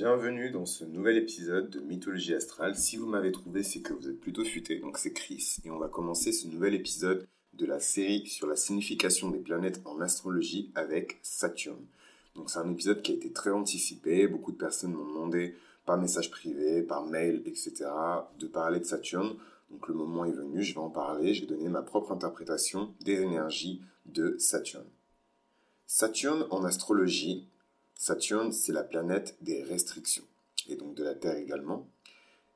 Bienvenue dans ce nouvel épisode de Mythologie Astrale. Si vous m'avez trouvé, c'est que vous êtes plutôt futé, donc c'est Chris. Et on va commencer ce nouvel épisode de la série sur la signification des planètes en astrologie avec Saturne. Donc c'est un épisode qui a été très anticipé, beaucoup de personnes m'ont demandé par message privé, par mail, etc., de parler de Saturne. Donc le moment est venu, je vais en parler, je vais donner ma propre interprétation des énergies de Saturne. Saturne en astrologie, Saturne c'est la planète des restrictions, et donc de la Terre également.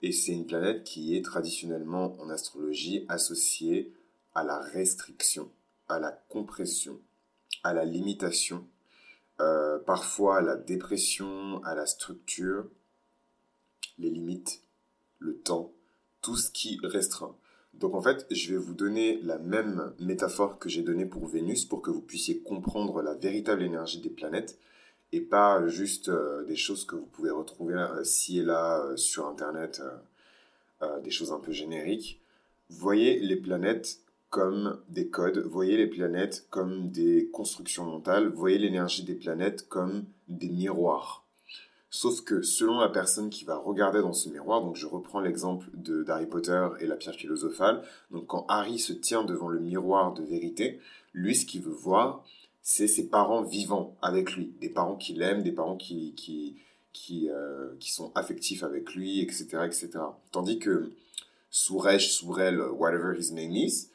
Et c'est une planète qui est traditionnellement en astrologie associée à la restriction, à la compression, à la limitation, euh, parfois à la dépression, à la structure, les limites, le temps, tout ce qui restreint. Donc en fait, je vais vous donner la même métaphore que j'ai donnée pour Vénus pour que vous puissiez comprendre la véritable énergie des planètes et pas juste euh, des choses que vous pouvez retrouver euh, ci et là euh, sur Internet, des choses un peu génériques. Voyez les planètes comme des codes, voyez les planètes comme des constructions mentales, voyez l'énergie des planètes comme des miroirs. Sauf que selon la personne qui va regarder dans ce miroir, donc je reprends l'exemple de d'Harry Potter et la pierre philosophale, donc quand Harry se tient devant le miroir de vérité, lui ce qu'il veut voir, c'est ses parents vivants avec lui, des parents qu'il aime, des parents qui qui qui, euh, qui sont affectifs avec lui, etc., etc. Tandis que Suresh, Surel, whatever his name is,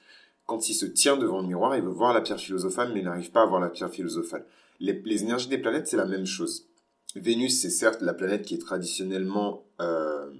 quand il se tient devant le miroir, il veut voir la pierre philosophale, mais il n'arrive pas à voir la pierre philosophale. Les, les énergies des planètes, c'est la même chose. Vénus, c'est certes la planète qui est traditionnellement euh,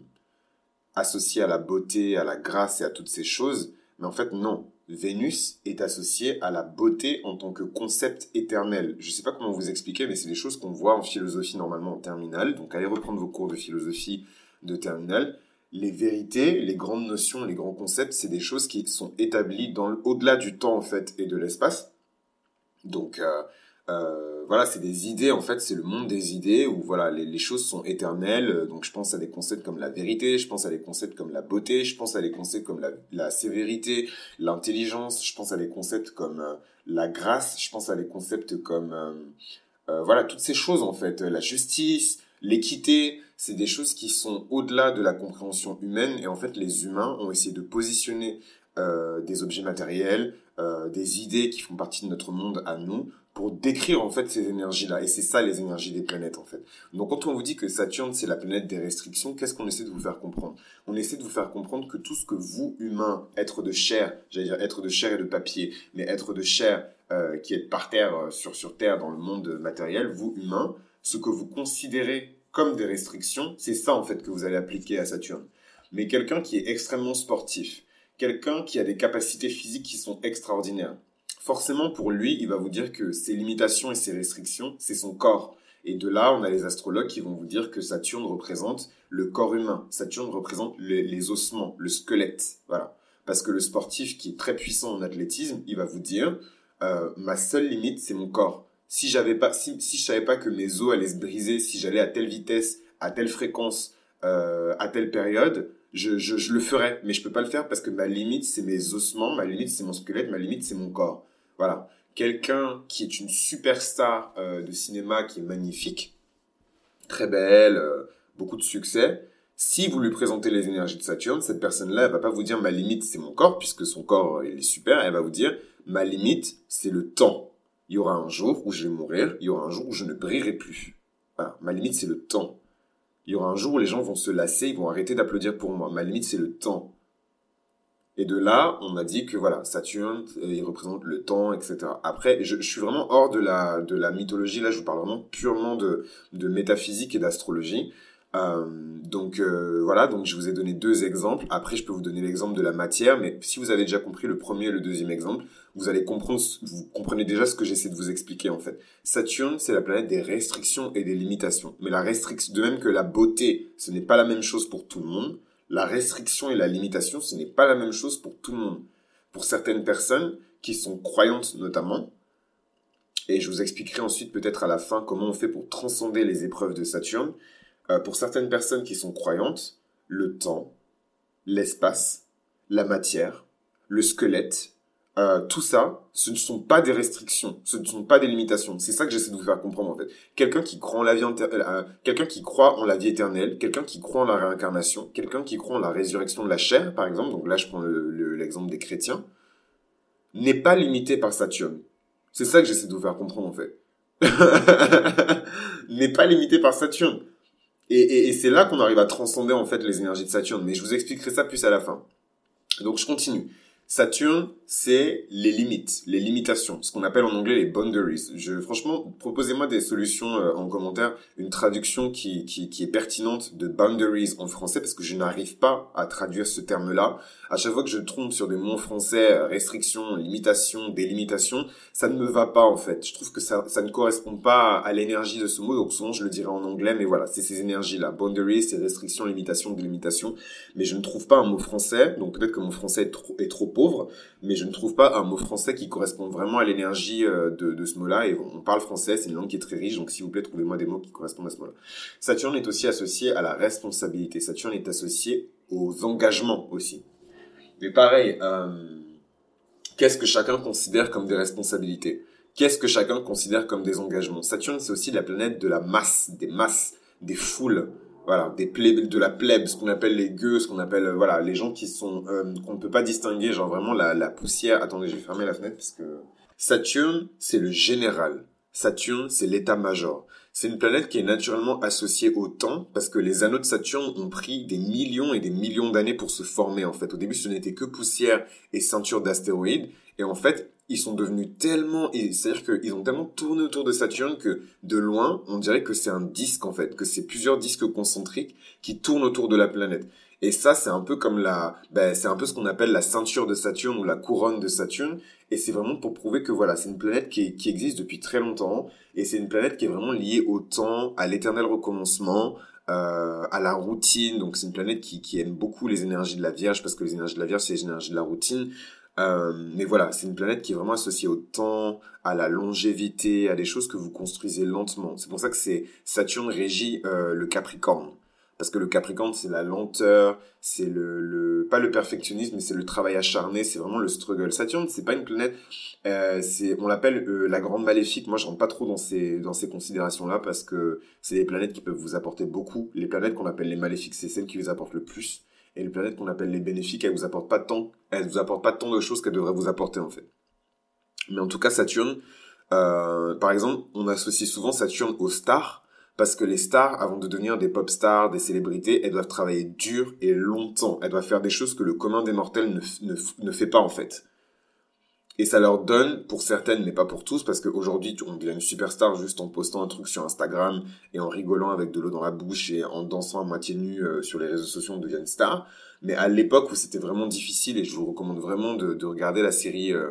associée à la beauté, à la grâce et à toutes ces choses, mais en fait non. Vénus est associée à la beauté en tant que concept éternel. Je ne sais pas comment vous expliquer, mais c'est des choses qu'on voit en philosophie normalement en terminale. Donc allez reprendre vos cours de philosophie de terminale. Les vérités, les grandes notions, les grands concepts, c'est des choses qui sont établies au-delà du temps en fait et de l'espace. Donc euh, euh, voilà, c'est des idées, en fait, c'est le monde des idées où voilà, les, choses sont éternelles. Donc je pense à des concepts comme la vérité, je pense à des concepts comme la beauté, je pense à des concepts comme la, sévérité, l'intelligence, je pense à des concepts comme euh, la grâce, je pense à des concepts comme euh, voilà, toutes ces choses en fait, la justice, l'équité, c'est des choses qui sont au-delà de la compréhension humaine et en fait les humains ont essayé de positionner des objets matériels, des idées qui font partie de notre monde à nous pour décrire en fait ces énergies-là. Et c'est ça les énergies des planètes en fait. Donc quand on vous dit que Saturne c'est la planète des restrictions, qu'est-ce qu'on essaie de vous faire comprendre? On essaie de vous faire comprendre que tout ce que vous, humains, être de chair, j'allais dire être de chair et de papier, mais être de chair euh, qui est par terre, euh, sur, sur terre dans le monde matériel, vous, humains, ce que vous considérez comme des restrictions, c'est ça en fait que vous allez appliquer à Saturne. Mais quelqu'un qui est extrêmement sportif, quelqu'un qui a des capacités physiques qui sont extraordinaires, forcément pour lui, il va vous dire que ses limitations et ses restrictions, c'est son corps. Et de là, on a les astrologues qui vont vous dire que Saturne représente le corps humain. Saturne représente les, ossements, le squelette. Voilà. Parce que le sportif qui est très puissant en athlétisme, il va vous dire, euh, ma seule limite, c'est mon corps. Si j'avais pas, si, si je savais pas que mes os allaient se briser, si j'allais à telle vitesse, à telle fréquence, euh, à telle période, je, le ferais. Mais je peux pas le faire parce que ma limite, c'est mes ossements, ma limite, c'est mon squelette, ma limite, c'est mon corps. Voilà. Quelqu'un qui est une superstar euh, de cinéma, qui est magnifique, très belle, euh, beaucoup de succès. Si vous lui présentez les énergies de Saturne, cette personne-là, elle va pas vous dire ma limite c'est mon corps, puisque son corps il est super. Elle va vous dire ma limite c'est le temps. Il y aura un jour où je vais mourir, il y aura un jour où je ne brillerai plus. Voilà, ma limite c'est le temps. Il y aura un jour où les gens vont se lasser, ils vont arrêter d'applaudir pour moi. Ma limite c'est le temps. Et de là, on a dit que voilà, Saturne, euh, il représente le temps, etc. Après, je, suis vraiment hors de la, de la mythologie. Là, je vous parle vraiment purement de, de métaphysique et d'astrologie. Euh, donc euh, voilà, donc je vous ai donné deux exemples. Après, je peux vous donner l'exemple de la matière, mais si vous avez déjà compris le premier et le deuxième exemple, vous allez comprendre, vous comprenez déjà ce que j'essaie de vous expliquer en fait. Saturne, c'est la planète des restrictions et des limitations. Mais la restriction, de même que la beauté, ce n'est pas la même chose pour tout le monde la restriction et la limitation, ce n'est pas la même chose pour tout le monde. Pour certaines personnes qui sont croyantes notamment, et je vous expliquerai ensuite peut-être à la fin comment on fait pour transcender les épreuves de Saturne, euh, pour certaines personnes qui sont croyantes, le temps, l'espace, la matière, le squelette, euh, tout ça, ce ne sont pas des restrictions, ce ne sont pas des limitations. C'est ça que j'essaie de vous faire comprendre en fait. Quelqu'un qui croit en la vie, euh, quelqu'un qui croit en la vie éternelle, quelqu'un qui croit en la réincarnation, quelqu'un qui croit en la résurrection de la chair, par exemple. Donc là, je prends l'exemple des chrétiens, n'est pas limité par Saturne. C'est ça que j'essaie de vous faire comprendre en fait. n'est pas limité par Saturne. Et, et, et c'est là qu'on arrive à transcender en fait les énergies de Saturne. Mais je vous expliquerai ça plus à la fin. Donc je continue. Saturne, c'est les limites, les limitations, ce qu'on appelle en anglais les boundaries. Je, franchement, proposez-moi des solutions euh, en commentaire, une traduction qui, qui, qui, est pertinente de boundaries en français, parce que je n'arrive pas à traduire ce terme-là. À chaque fois que je trompe sur des mots français, euh, restrictions, limitations, délimitations, ça ne me va pas en fait. Je trouve que ça, ça ne correspond pas à l'énergie de ce mot, donc souvent je le dirais en anglais, mais voilà, c'est ces énergies-là. Boundaries, c'est restrictions, limitations, délimitation. Mais je ne trouve pas un mot français, donc peut-être que mon français est trop, est trop pauvre, mais je ne trouve pas un mot français qui correspond vraiment à l'énergie euh, de, ce mot-là. Et on parle français, c'est une langue qui est très riche, donc s'il vous plaît, trouvez-moi des mots qui correspondent à ce mot-là. Saturne est aussi associé à la responsabilité. Saturne est associé aux engagements aussi. Mais pareil, euh, qu'est-ce que chacun considère comme des responsabilités? Qu'est-ce que chacun considère comme des engagements? Saturne, c'est aussi la planète de la masse, des masses, des foules voilà, des plébs, de la plèbe, ce qu'on appelle les gueux, ce qu'on appelle, euh, voilà, les gens qui sont, euh, qu'on ne peut pas distinguer, genre vraiment la, la poussière. Attendez, je vais fermer la fenêtre parce que Saturne, c'est le général. Saturne, c'est l'état-major. C'est une planète qui est naturellement associée au temps parce que les anneaux de Saturne ont pris des millions et des millions d'années pour se former en fait. Au début, ce n'était que poussière et ceinture d'astéroïdes et en fait, ils sont devenus tellement, c'est-à-dire qu'ils ont tellement tourné autour de Saturne que de loin, on dirait que c'est un disque en fait, que c'est plusieurs disques concentriques qui tournent autour de la planète. Et ça, c'est un peu comme la, ben, c'est un peu ce qu'on appelle la ceinture de Saturne ou la couronne de Saturne. Et c'est vraiment pour prouver que voilà, c'est une planète qui, qui existe depuis très longtemps. Et c'est une planète qui est vraiment liée au temps, à l'éternel recommencement, euh, à la routine. Donc c'est une planète qui, qui aime beaucoup les énergies de la Vierge parce que les énergies de la Vierge, c'est les énergies de la routine. Euh, mais voilà, c'est une planète qui est vraiment associée au temps, à la longévité, à des choses que vous construisez lentement. C'est pour ça que c'est Saturne régit euh, le Capricorne. Parce que le Capricorne, c'est la lenteur, c'est le, le, pas le perfectionnisme, mais c'est le travail acharné, c'est vraiment le struggle. Saturne, c'est pas une planète, euh, c'est, on l'appelle euh, la grande maléfique. Moi, je rentre pas trop dans ces, dans ces considérations-là parce que c'est des planètes qui peuvent vous apporter beaucoup. Les planètes qu'on appelle les maléfiques, c'est celles qui vous apportent le plus. Et les planètes qu'on appelle les bénéfiques, elles vous apportent pas tant, elles vous apportent pas tant de choses qu'elles devraient vous apporter, en fait. Mais en tout cas, Saturne, euh, par exemple, on associe souvent Saturne aux stars, parce que les stars, avant de devenir des pop stars, des célébrités, elles doivent travailler dur et longtemps. Elles doivent faire des choses que le commun des mortels ne, ne, ne fait pas en fait. Et ça leur donne, pour certaines, mais pas pour tous, parce qu'aujourd'hui, on devient une superstar juste en postant un truc sur Instagram et en rigolant avec de l'eau dans la bouche et en dansant à moitié nu euh, sur les réseaux sociaux, on devient une star. Mais à l'époque où c'était vraiment difficile, et je vous recommande vraiment de, de regarder la série, euh,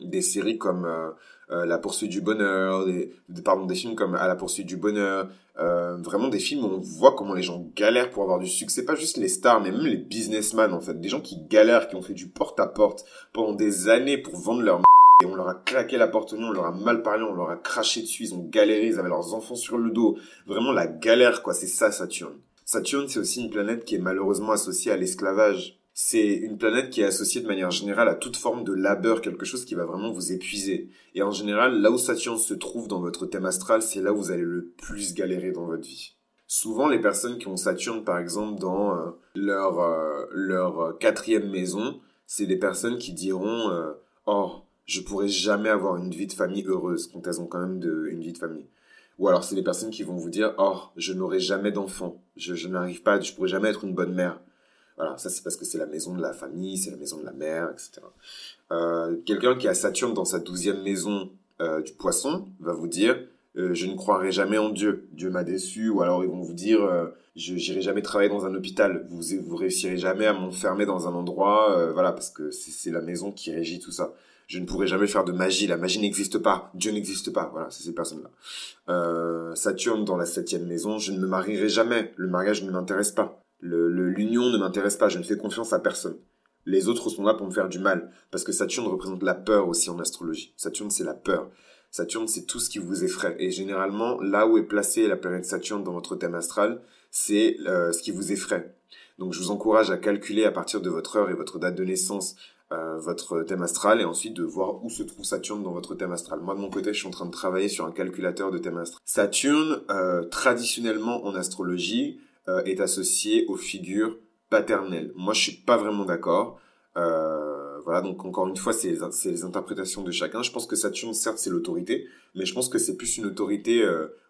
des séries comme euh, euh, La poursuite du bonheur, des, pardon, des films comme À la poursuite du bonheur, euh, vraiment des films où on voit comment les gens galèrent pour avoir du succès, pas juste les stars, mais même les businessmen en fait, des gens qui galèrent, qui ont fait du porte-à-porte pendant des années pour vendre leur et on leur a claqué la porte au nez, on leur a mal parlé, on leur a craché dessus, ils ont galéré, ils avaient leurs enfants sur le dos. Vraiment la galère, quoi, c'est ça Saturne. Saturne, c'est aussi une planète qui est malheureusement associée à l'esclavage c'est une planète qui est associée de manière générale à toute forme de labeur, quelque chose qui va vraiment vous épuiser. Et en général, là où Saturne se trouve dans votre thème astral, c'est là où vous allez le plus galérer dans votre vie. Souvent, les personnes qui ont Saturne, par exemple, dans euh, leur, euh, leur quatrième maison, c'est des personnes qui diront euh, Oh, je pourrais jamais avoir une vie de famille heureuse quand elles ont quand même une vie de famille. Ou alors, c'est des personnes qui vont vous dire Oh, je n'aurai jamais d'enfant, je, je n'arrive pas, je pourrais jamais être une bonne mère. Voilà, ça c'est parce que c'est la maison de la famille, c'est la maison de la mère, etc. Euh, Quelqu'un qui a Saturne dans sa douzième maison euh, du poisson va vous dire euh, je ne croirai jamais en Dieu, Dieu m'a déçu, ou alors ils vont vous dire je n'irai jamais travailler dans un hôpital, vous vous réussirez jamais à m'enfermer dans un endroit, voilà parce que c'est la maison qui régit tout ça. Je ne pourrai jamais faire de magie, la magie n'existe pas, Dieu n'existe pas, voilà c'est ces personnes-là. Saturne dans la septième maison, je ne me marierai jamais, le mariage ne m'intéresse pas. L'union ne m'intéresse pas, je ne fais confiance à personne. Les autres sont là pour me faire du mal, parce que Saturne représente la peur aussi en astrologie. Saturne, c'est la peur. Saturne, c'est tout ce qui vous effraie. Et généralement, là où est placée la planète Saturne dans votre thème astral, c'est euh, ce qui vous effraie. Donc je vous encourage à calculer à partir de votre heure et votre date de naissance votre thème astral et ensuite de voir où se trouve Saturne dans votre thème astral. Moi de mon côté, je suis en train de travailler sur un calculateur de thème astral. Saturne, traditionnellement en astrologie, est associé aux figures paternelles. Moi, je suis pas vraiment d'accord. voilà, donc encore une fois, c'est les, interprétations de chacun. Je pense que Saturne, certes, c'est l'autorité, mais je pense que c'est plus une autorité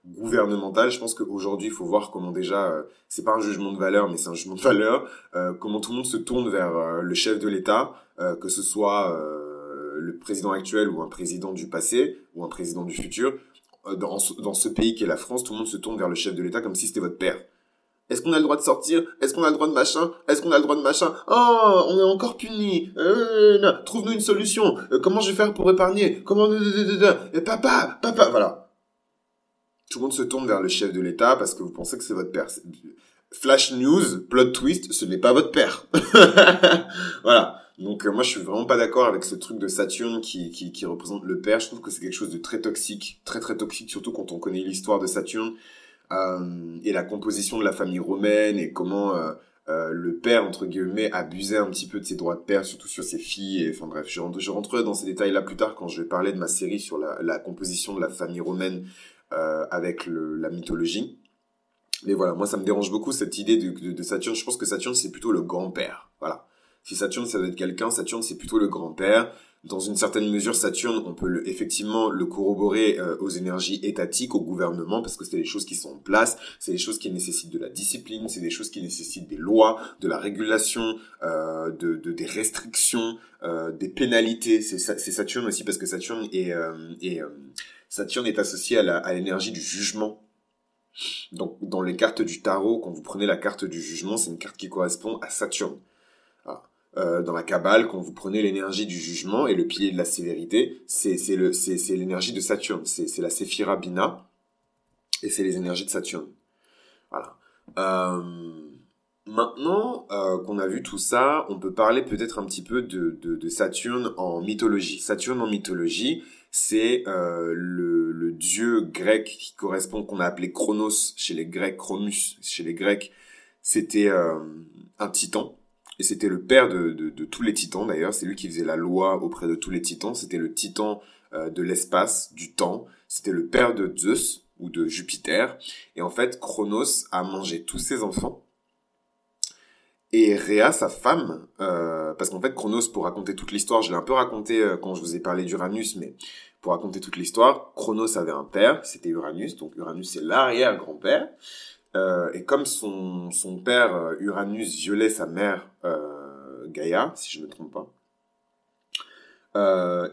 gouvernementale. Je pense qu'aujourd'hui, il faut voir comment déjà, euh, c'est pas un jugement de valeur, mais c'est un jugement de valeur, euh, comment tout le monde se tourne vers euh, le chef de l'État, que ce soit le président actuel ou un président du passé ou un président du futur. Dans, dans ce pays qui est la France, tout le monde se tourne vers le chef de l'État comme si c'était votre père. Est-ce qu'on a le droit de sortir? Est-ce qu'on a le droit de machin? Est-ce qu'on a le droit de machin? Oh, on est encore puni. Trouve-nous une solution. comment je vais faire pour épargner? Comment Papa, papa, voilà tout le monde se tourne vers le chef de l'État parce que vous pensez que c'est votre père. Flash news, plot twist, ce n'est pas votre père. voilà. Donc euh, moi je suis vraiment pas d'accord avec ce truc de Saturne qui, qui, qui, représente le père. Je trouve que c'est quelque chose de très toxique, très très toxique, surtout quand on connaît l'histoire de Saturne euh, et la composition de la famille romaine et comment euh, euh, le père entre guillemets abusait un petit peu de ses droits de père, surtout sur ses filles. Enfin bref, je, je rentrerai dans ces détails là plus tard quand je vais parler de ma série sur la, composition de la famille romaine euh, avec la mythologie. Mais voilà, moi ça me dérange beaucoup cette idée de, de, de Saturne. Je pense que Saturne c'est plutôt le grand-père. Voilà. Si Saturne ça doit être quelqu'un, Saturne c'est plutôt le grand-père. Dans une certaine mesure, Saturne, on peut le, effectivement le corroborer euh, aux énergies étatiques, au gouvernement, parce que c'est des choses qui sont en place, c'est des choses qui nécessitent de la discipline, c'est des choses qui nécessitent des lois, de la régulation, euh, de, de, des restrictions, euh, des pénalités. C'est Saturne aussi, parce que Saturne est, euh, est Saturne est associé à l'énergie du jugement. Donc, dans les cartes du tarot, quand vous prenez la carte du jugement, c'est une carte qui correspond à Saturne. Euh, dans la Kabbale, quand vous prenez l'énergie du jugement et le pilier de la sévérité, c'est l'énergie de Saturne, c'est la Séphira Bina, et c'est les énergies de Saturne. Voilà. Euh, maintenant euh, qu'on a vu tout ça, on peut parler peut-être un petit peu de, Saturne en mythologie. Saturne en mythologie, c'est le, dieu grec qui correspond, qu'on a appelé Chronos chez les Grecs, Chromus chez les Grecs. C'était un titan, et c'était le père de, de, de tous les titans d'ailleurs. C'est lui qui faisait la loi auprès de tous les titans. C'était le titan euh, de l'espace, du temps. C'était le père de Zeus ou de Jupiter. Et en fait, Chronos a mangé tous ses enfants. Et Rhea, sa femme, euh, parce qu'en fait, Chronos, pour raconter toute l'histoire, je l'ai un peu raconté euh, quand je vous ai parlé d'Uranus, mais pour raconter toute l'histoire, Chronos avait un père, c'était Uranus, donc Uranus c'est l'arrière-grand-père. Euh, et comme son, son père euh, Uranus violait sa mère euh, Gaïa, si je ne me trompe pas,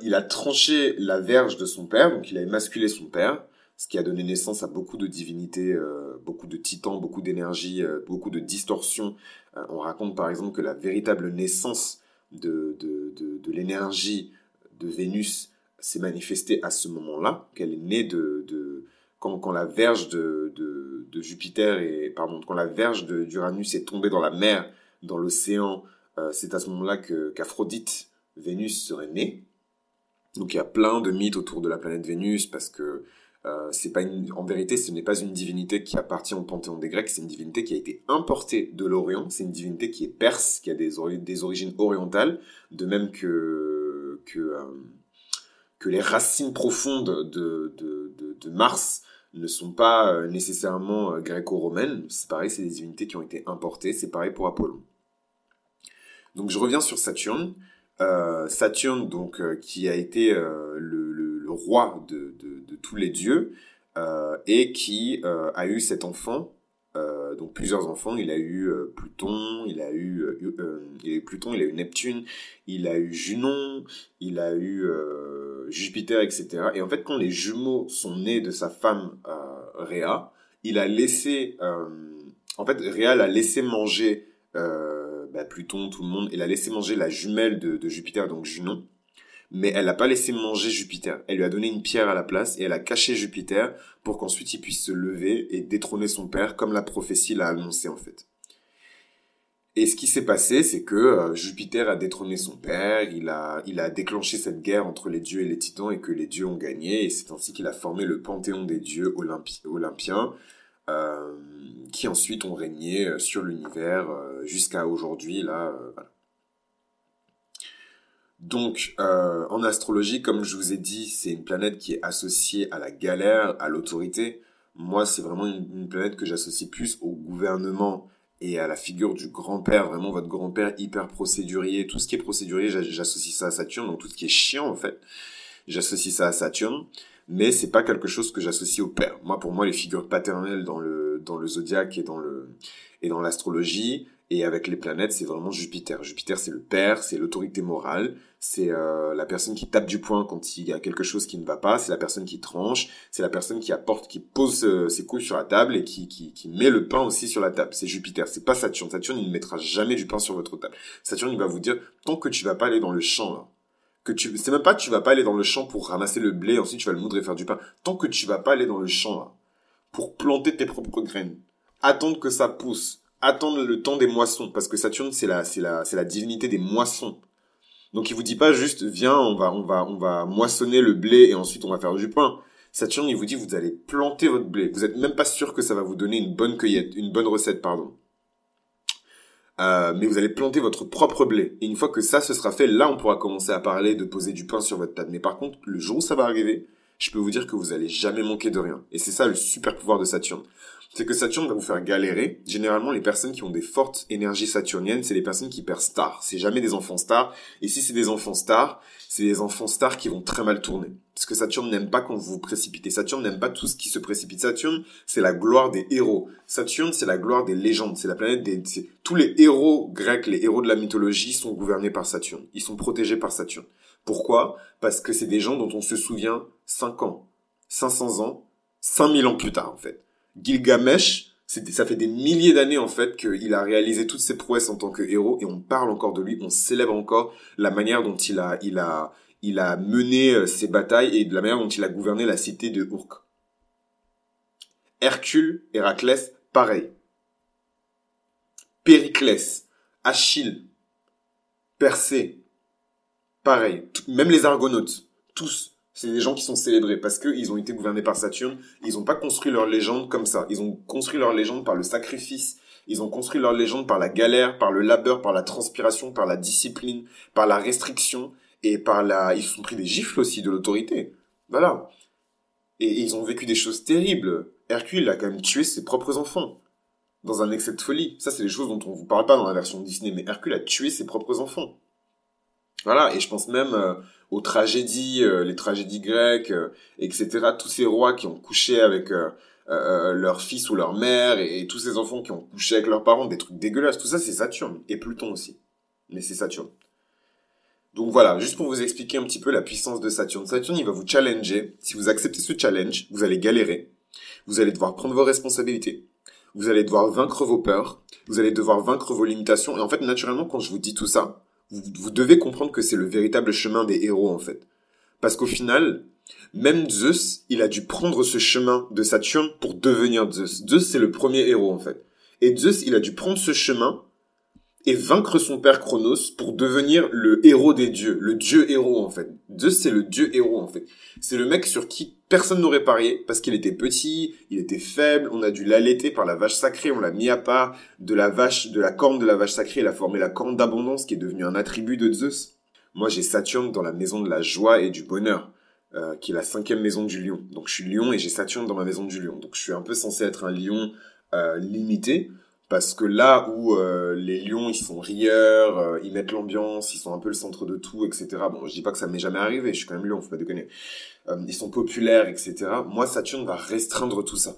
il a tranché la verge de son père, donc il a émasculé son père, ce qui a donné naissance à beaucoup de divinités, beaucoup de titans, beaucoup d'énergie, beaucoup de distorsions. On raconte par exemple que la véritable naissance de, de, de, de l'énergie de Vénus s'est manifestée à ce moment-là, qu'elle est née de, de quand, la verge de, Jupiter et pardon, quand la verge d'Uranus est tombée dans la mer, dans l'océan, c'est à ce moment-là qu'Aphrodite, Vénus serait née. Donc il y a plein de mythes autour de la planète Vénus parce que euh, pas en vérité, ce n'est pas une divinité qui appartient au panthéon des Grecs, c'est une divinité qui a été importée de l'Orient, c'est une divinité qui est perse, qui a des, origines orientales, de même que, euh, les racines profondes de, de, de, de Mars ne sont pas euh, nécessairement euh, gréco-romaines. C'est pareil, c'est des divinités qui ont été importées, c'est pareil pour Apollon. Donc je reviens sur Saturne. Euh, Saturne, donc, qui a été le, roi de, tous les dieux, et qui a eu cet enfant, donc plusieurs enfants. Il a eu Pluton, il a eu, il a eu Pluton, il a eu Neptune, il a eu Junon, il a eu Jupiter, etc. Et en fait, quand les jumeaux sont nés de sa femme Rhea, il a laissé, en fait, Rhea l'a laissé manger bah, Pluton, tout le monde, il a laissé manger la jumelle de, de Jupiter, donc Junon mais elle n'a pas laissé manger Jupiter. Elle lui a donné une pierre à la place et elle a caché Jupiter pour qu'ensuite il puisse se lever et détrôner son père comme la prophétie l'a annoncé en fait. Et ce qui s'est passé, c'est que euh, Jupiter a détrôné son père, il a, il a déclenché cette guerre entre les dieux et les titans et que les dieux ont gagné, et c'est ainsi qu'il a formé le panthéon des dieux olympi olympiens, euh, qui ensuite ont régné euh, sur l'univers jusqu'à aujourd'hui, là. Donc, en astrologie, comme je vous ai dit, c'est une planète qui est associée à la galère, à l'autorité. Moi, c'est vraiment une, planète que j'associe plus au gouvernement et à la figure du grand-père, vraiment votre grand-père hyper procédurier. Tout ce qui est procédurier, j'associe ça à Saturne, donc tout ce qui est chiant, en fait, j'associe ça à Saturne. Mais c'est pas quelque chose que j'associe au père. Moi, pour moi, les figures paternelles dans le, dans le zodiaque et dans le, et dans l'astrologie, et avec les planètes, c'est vraiment Jupiter. Jupiter, c'est le père, c'est l'autorité morale, c'est euh, la personne qui tape du poing quand il y a quelque chose qui ne va pas, c'est la personne qui tranche, c'est la personne qui apporte, qui pose euh, ses couilles sur la table et qui, qui, qui met le pain aussi sur la table. C'est Jupiter, c'est pas Saturne. Saturne, il ne mettra jamais du pain sur votre table. Saturne, il va vous dire, tant que tu vas pas aller dans le champ, là, que tu, c'est même pas tu vas pas aller dans le champ pour ramasser le blé, ensuite tu vas le moudre et faire du pain. Tant que tu vas pas aller dans le champ, là, pour planter tes propres graines, attendre que ça pousse, attendre le temps des moissons, parce que Saturne, c'est la, c'est la, c'est la divinité des moissons. Donc il vous dit pas juste, viens, on va, on va, on va moissonner le blé et ensuite on va faire du pain. Saturne, il vous dit, vous allez planter votre blé. Vous êtes même pas sûr que ça va vous donner une bonne cueillette, une bonne recette, pardon. Euh, mais vous allez planter votre propre blé. Et une fois que ça se sera fait, là, on pourra commencer à parler de poser du pain sur votre table. Mais par contre, le jour où ça va arriver, je peux vous dire que vous allez jamais manquer de rien. Et c'est ça le super pouvoir de Saturne c'est que Saturne va vous faire galérer. Généralement, les personnes qui ont des fortes énergies saturniennes, c'est les personnes qui perdent stars. C'est jamais des enfants stars. Et si c'est des enfants stars, c'est des enfants stars qui vont très mal tourner. Parce que Saturne n'aime pas quand vous vous précipitez. Saturne n'aime pas tout ce qui se précipite. Saturne, c'est la gloire des héros. Saturne, c'est la gloire des légendes. C'est la planète des... Tous les héros grecs, les héros de la mythologie sont gouvernés par Saturne. Ils sont protégés par Saturne. Pourquoi? Parce que c'est des gens dont on se souvient 5 ans, 500 ans, 5000 ans plus tard, en fait. Gilgamesh, ça fait des milliers d'années en fait qu'il a réalisé toutes ses prouesses en tant que héros et on parle encore de lui, on célèbre encore la manière dont il a, mené euh, ses batailles et de la manière dont il a gouverné la cité de Urk. Hercule, Héraclès, pareil. Périclès, Achille, Persée, pareil. Même les Argonautes, tous c'est des gens qui sont célébrés parce qu'ils ont été gouvernés par Saturne. Ils n'ont pas construit leur légende comme ça. Ils ont construit leur légende par le sacrifice. Ils ont construit leur légende par la galère, par le labeur, par la transpiration, par la discipline, par la restriction et par la. Ils se sont pris des gifles aussi de l'autorité. Voilà. Et ils ont vécu des choses terribles. Hercule a quand même tué ses propres enfants dans un excès de folie. Ça, c'est des choses dont on vous parle pas dans la version Disney, mais Hercule a tué ses propres enfants. Voilà, et je pense même euh, aux tragédies, euh, les tragédies grecques, euh, etc. Tous ces rois qui ont couché avec leur fils ou leur mère, et, tous ces enfants qui ont couché avec leurs parents, des trucs dégueulasses. Tout ça, c'est Saturne, et Pluton aussi. Mais c'est Saturne. Donc voilà, juste pour vous expliquer un petit peu la puissance de Saturne. Saturne, il va vous challenger. Si vous acceptez ce challenge, vous allez galérer. Vous allez devoir prendre vos responsabilités. Vous allez devoir vaincre vos peurs. Vous allez devoir vaincre vos limitations. Et en fait, naturellement, quand je vous dis tout ça, vous, devez comprendre que c'est le véritable chemin des héros en fait. Parce qu'au final, même Zeus, il a dû prendre ce chemin de Saturne pour devenir Zeus. Zeus, c'est le premier héros en fait. Et Zeus, il a dû prendre ce chemin et vaincre son père Chronos pour devenir le héros des dieux, le dieu héros en fait. Zeus c'est le dieu héros en fait. C'est le mec sur qui personne n'aurait parié parce qu'il était petit, il était faible, on a dû l'allaiter par la vache sacrée, on l'a mis à part de la vache, de la corne de la vache sacrée, il a formé la corne d'abondance qui est devenue un attribut de Zeus. Moi j'ai Saturne dans la maison de la joie et du bonheur. Euh, qui est la cinquième maison du lion. Donc je suis lion et j'ai Saturne dans ma maison du lion. Donc je suis un peu censé être un lion euh, limité, parce que là où euh, les lions ils sont rieurs, euh, ils mettent l'ambiance, ils sont un peu le centre de tout, etc. Bon, je dis pas que ça m'est jamais arrivé, je suis quand même lion, faut pas déconner. Euh, ils sont populaires, etc. Moi, Saturne va restreindre tout ça.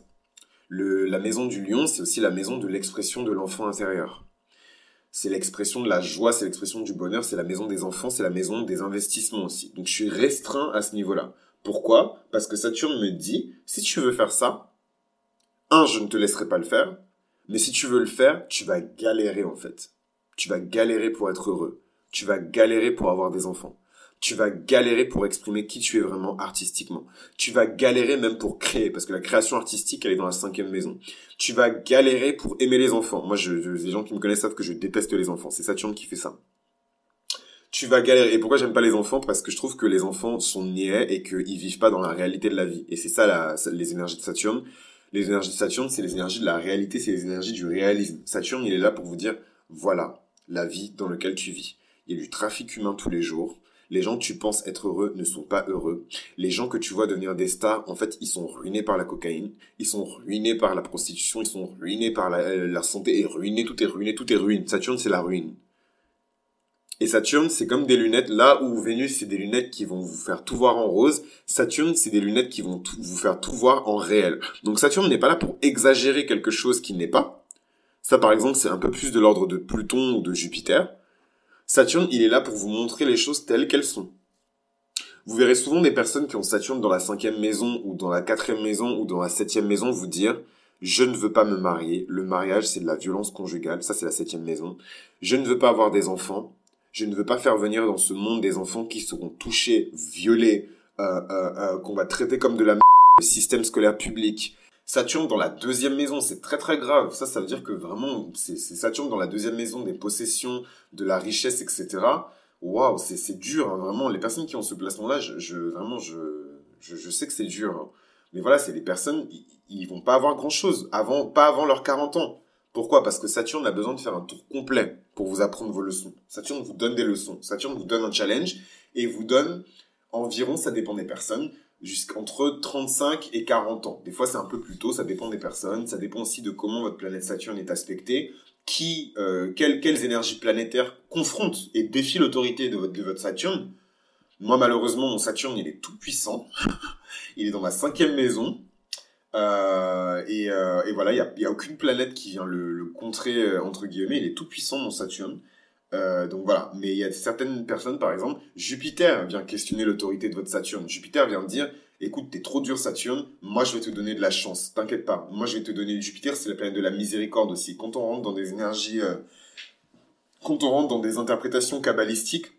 Le, la maison du lion, c'est aussi la maison de l'expression de l'enfant intérieur. C'est l'expression de la joie, c'est l'expression du bonheur, c'est la maison des enfants, c'est la maison des investissements aussi. Donc je suis restreint à ce niveau-là. Pourquoi? Parce que Saturne me dit, si tu veux faire ça, un, je ne te laisserai pas le faire, mais si tu veux le faire, tu vas galérer en fait. Tu vas galérer pour être heureux. Tu vas galérer pour avoir des enfants. Tu vas galérer pour exprimer qui tu es vraiment artistiquement. Tu vas galérer même pour créer, parce que la création artistique, elle est dans la cinquième maison. Tu vas galérer pour aimer les enfants. Moi, je, les gens qui me connaissent savent que je déteste les enfants. C'est Saturne qui fait ça. Tu vas galérer. Et pourquoi j'aime pas les enfants? Parce que je trouve que les enfants sont niais et qu'ils vivent pas dans la réalité de la vie. Et c'est ça la, les énergies de Saturne les énergies de Saturne, c'est les énergies de la réalité, c'est les énergies du réalisme. Saturne, il est là pour vous dire, voilà la vie dans laquelle tu vis. Il y a du trafic humain tous les jours. Les gens que tu penses être heureux ne sont pas heureux. Les gens que tu vois devenir des stars, en fait, ils sont ruinés par la cocaïne, ils sont ruinés par la prostitution, ils sont ruinés par la, santé, et ruinés, tout est ruiné, tout est ruine. Saturne, c'est la ruine. Et Saturne, c'est comme des lunettes. Là où Vénus, c'est des lunettes qui vont vous faire tout voir en rose. Saturne, c'est des lunettes qui vont vous faire tout voir en réel. Donc Saturne n'est pas là pour exagérer quelque chose qui n'est pas. Ça, par exemple, c'est un peu plus de l'ordre de Pluton ou de Jupiter. Saturne, il est là pour vous montrer les choses telles qu'elles sont. Vous verrez souvent des personnes qui ont Saturne dans la cinquième maison ou dans la quatrième maison ou dans la septième maison vous dire je ne veux pas me marier. Le mariage, c'est de la violence conjugale. Ça, c'est la septième maison. Je ne veux pas avoir des enfants. Je ne veux pas faire venir dans ce monde des enfants qui seront touchés, violés, euh, euh, euh, qu'on va traiter comme de la le système scolaire public. Saturne dans la deuxième maison, c'est très très grave. Ça, ça veut dire que vraiment, c'est Saturne dans la deuxième maison des possessions, de la richesse, etc. Waouh, c'est dur, hein, vraiment. Les personnes qui ont ce placement-là, je, vraiment, je, je, sais que c'est dur. Hein. Mais voilà, c'est des personnes, ils, ils vont pas avoir grand-chose avant, pas avant leurs 40 ans. Pourquoi? Parce que Saturne a besoin de faire un tour complet pour vous apprendre vos leçons. Saturne vous donne des leçons. Saturne vous donne un challenge et vous donne environ, ça dépend des personnes, jusqu'entre 35 et 40 ans. Des fois, c'est un peu plus tôt, ça dépend des personnes. Ça dépend aussi de comment votre planète Saturne est aspectée, qui, euh, quelles, énergies planétaires confrontent et défient l'autorité de votre, de votre Saturne. Moi, malheureusement, mon Saturne, il est tout puissant. il est dans ma cinquième maison. Euh, et, euh, et, voilà, il n'y a, y a, aucune planète qui vient le, contrer, euh, entre guillemets. Il est tout puissant, mon Saturne. Donc voilà, mais il y a certaines personnes, par exemple, Jupiter vient questionner l'autorité de votre Saturne. Jupiter vient dire, écoute, t'es trop dur Saturne, moi je vais te donner de la chance, t'inquiète pas. Moi je vais te donner, Jupiter c'est la planète de la miséricorde aussi. Quand on rentre dans des énergies, quand on rentre dans des interprétations kabbalistiques,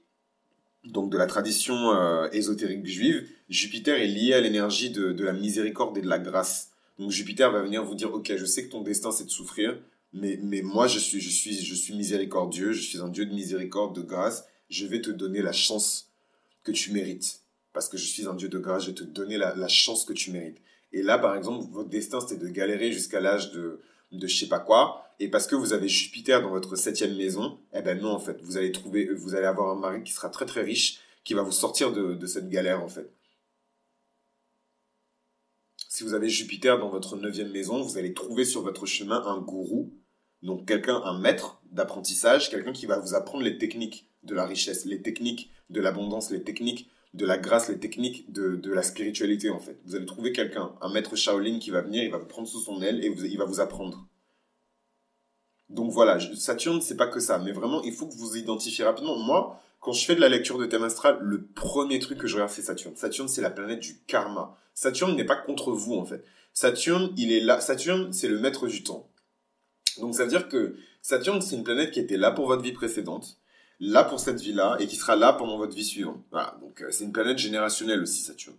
donc de la tradition euh, ésotérique juive, Jupiter est lié à l'énergie de, de la miséricorde et de la grâce. Donc Jupiter va venir vous dire, ok, je sais que ton destin c'est de souffrir, mais, mais moi, je suis, je, suis, je suis miséricordieux, je suis un Dieu de miséricorde, de grâce. Je vais te donner la chance que tu mérites. Parce que je suis un Dieu de grâce, je vais te donner la, la chance que tu mérites. Et là, par exemple, votre destin, c'était de galérer jusqu'à l'âge de, de je sais pas quoi. Et parce que vous avez Jupiter dans votre septième maison, eh ben non, en fait. Vous allez trouver, vous allez avoir un mari qui sera très très riche, qui va vous sortir de, de cette galère, en fait. Si vous avez Jupiter dans votre neuvième maison, vous allez trouver sur votre chemin un gourou donc quelqu'un, un maître d'apprentissage, quelqu'un qui va vous apprendre les techniques de la richesse, les techniques de l'abondance, les techniques de la grâce, les techniques de, de la spiritualité en fait. Vous allez trouver quelqu'un, un maître Shaolin qui va venir, il va vous prendre sous son aile et il va vous apprendre. Donc voilà, Saturne, c'est pas que ça, mais vraiment, il faut que vous identifiez rapidement. Moi, quand je fais de la lecture de thème astral, le premier truc que je regarde, c'est Saturne. Saturne, c'est la planète du karma. Saturne n'est pas contre vous, en fait. Saturne, il est là. Saturne, c'est le maître du temps. Donc ça veut dire que Saturne, c'est une planète qui était là pour votre vie précédente, là pour cette vie-là, et qui sera là pendant votre vie suivante. Voilà, donc euh, c'est une planète générationnelle aussi, Saturne.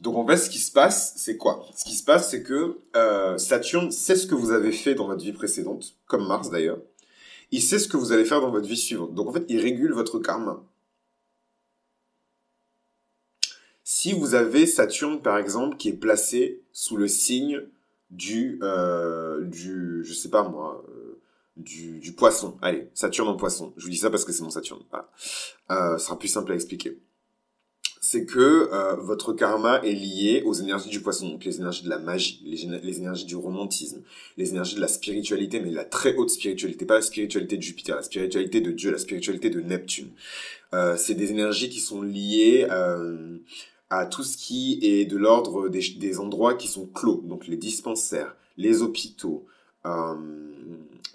Donc en fait, ce qui se passe, c'est quoi? Ce qui se passe, c'est que euh, Saturne sait ce que vous avez fait dans votre vie précédente, comme Mars d'ailleurs. Il sait ce que vous allez faire dans votre vie suivante. Donc en fait, il régule votre karma. Si vous avez Saturne, par exemple, qui est placé sous le signe du, euh, du, je sais pas moi, du, du poisson. Allez, Saturne en poisson. Je vous dis ça parce que c'est mon Saturne. Voilà. Euh, ce sera plus simple à expliquer. C'est que euh, votre karma est lié aux énergies du poisson, donc les énergies de la magie, les, énergies du romantisme, les énergies de la spiritualité, mais la très haute spiritualité, pas la spiritualité de Jupiter, la spiritualité de Dieu, la spiritualité de Neptune. Euh, c'est des énergies qui sont liées euh, à tout ce qui est de l'ordre des, des, endroits qui sont clos, donc les dispensaires, les hôpitaux, euh,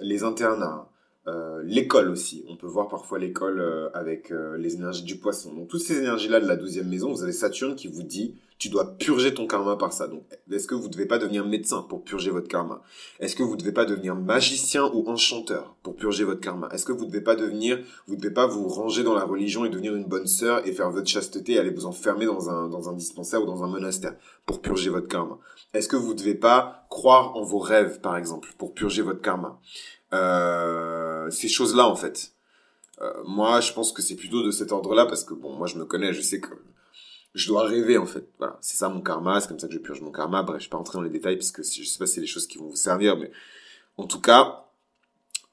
les internats, euh, l'école aussi. On peut voir parfois l'école euh, avec euh, les énergies du poisson. Donc toutes ces énergies-là de la douzième maison, vous avez Saturne qui vous dit tu dois purger ton karma par ça. Donc, est-ce que vous ne devez pas devenir médecin pour purger votre karma? Est-ce que vous ne devez pas devenir magicien ou enchanteur pour purger votre karma? Est-ce que vous ne devez pas devenir, vous devez pas vous ranger dans la religion et devenir une bonne sœur et faire votre chasteté et aller vous enfermer dans un, dans un dispensaire ou dans un monastère pour purger votre karma? Est-ce que vous ne devez pas croire en vos rêves, par exemple, pour purger votre karma? Euh, Ces choses-là, en fait. Euh, moi, je pense que c'est plutôt de cet ordre-là parce que, bon, moi, je me connais, je sais que je dois rêver en fait. Voilà, c'est ça mon karma, c'est comme ça que je purge mon karma. Bref, je vais pas rentrer dans les détails parce que je sais pas si c'est les choses qui vont vous servir, mais en tout cas,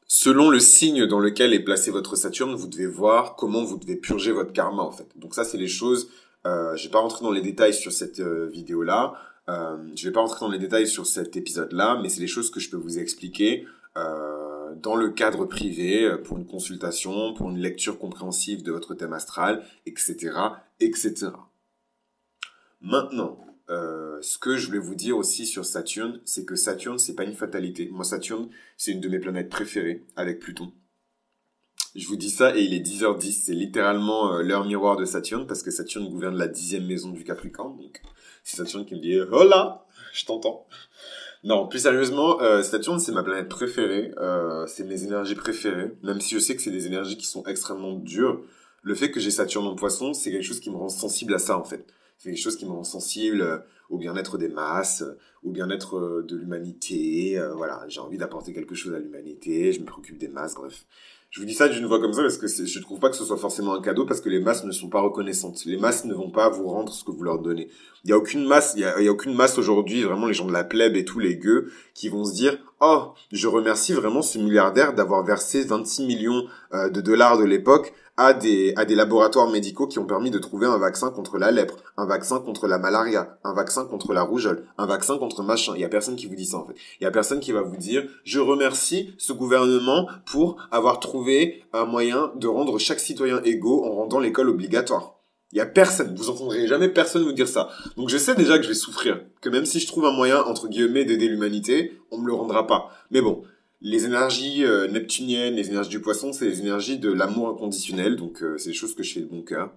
selon le signe dans lequel est placé votre Saturne, vous devez voir comment vous devez purger votre karma en fait. Donc ça, c'est les choses. Euh, je vais pas rentrer dans les détails sur cette euh, vidéo là. Euh, je vais pas rentrer dans les détails sur cet épisode là, mais c'est les choses que je peux vous expliquer euh, dans le cadre privé euh, pour une consultation, pour une lecture compréhensive de votre thème astral, etc., etc. Maintenant, euh, ce que je voulais vous dire aussi sur Saturne, c'est que Saturne, c'est pas une fatalité. Moi, Saturne, c'est une de mes planètes préférées avec Pluton. Je vous dis ça et il est 10h10, c'est littéralement euh, l'heure miroir de Saturne parce que Saturne gouverne la dixième maison du Capricorne. Donc, c'est Saturne qui me dit Hola, je t'entends. Non, plus sérieusement, euh, Saturne, c'est ma planète préférée. Euh, c'est mes énergies préférées. Même si je sais que c'est des énergies qui sont extrêmement dures, le fait que j'ai Saturne en poisson, c'est quelque chose qui me rend sensible à ça, en fait. C'est quelque chose qui me rend sensible euh, au bien-être des masses, euh, au bien-être euh, de l'humanité. voilà, j'ai envie d'apporter quelque chose à l'humanité. Je me préoccupe des masses, bref. Je vous dis ça d'une voix comme ça parce que je ne trouve pas que ce soit forcément un cadeau parce que les masses ne sont pas reconnaissantes. Les masses ne vont pas vous rendre ce que vous leur donnez. Il y a aucune masse, il y a, aucune masse aujourd'hui, vraiment les gens de la plèbe et tous les gueux qui vont se dire "Oh, je remercie vraiment ce milliardaire d'avoir versé 26 millions de dollars de l'époque à des, à des laboratoires médicaux qui ont permis de trouver un vaccin contre la lèpre, un vaccin contre la malaria, un vaccin contre la rougeole, un vaccin contre machin. Il y a personne qui vous dit ça en fait. Il y a personne qui va vous dire je remercie ce gouvernement pour avoir trouvé un moyen de rendre chaque citoyen égaux en rendant l'école obligatoire. Il y a personne, vous entendrez jamais personne vous dire ça. Donc je sais déjà que je vais souffrir, que même si je trouve un moyen entre guillemets d'aider l'humanité, on me le rendra pas. Mais bon, les énergies euh, neptuniennes, les énergies du poisson, c'est les énergies de l'amour inconditionnel. Donc, euh, c'est des choses que je fais de bon cœur.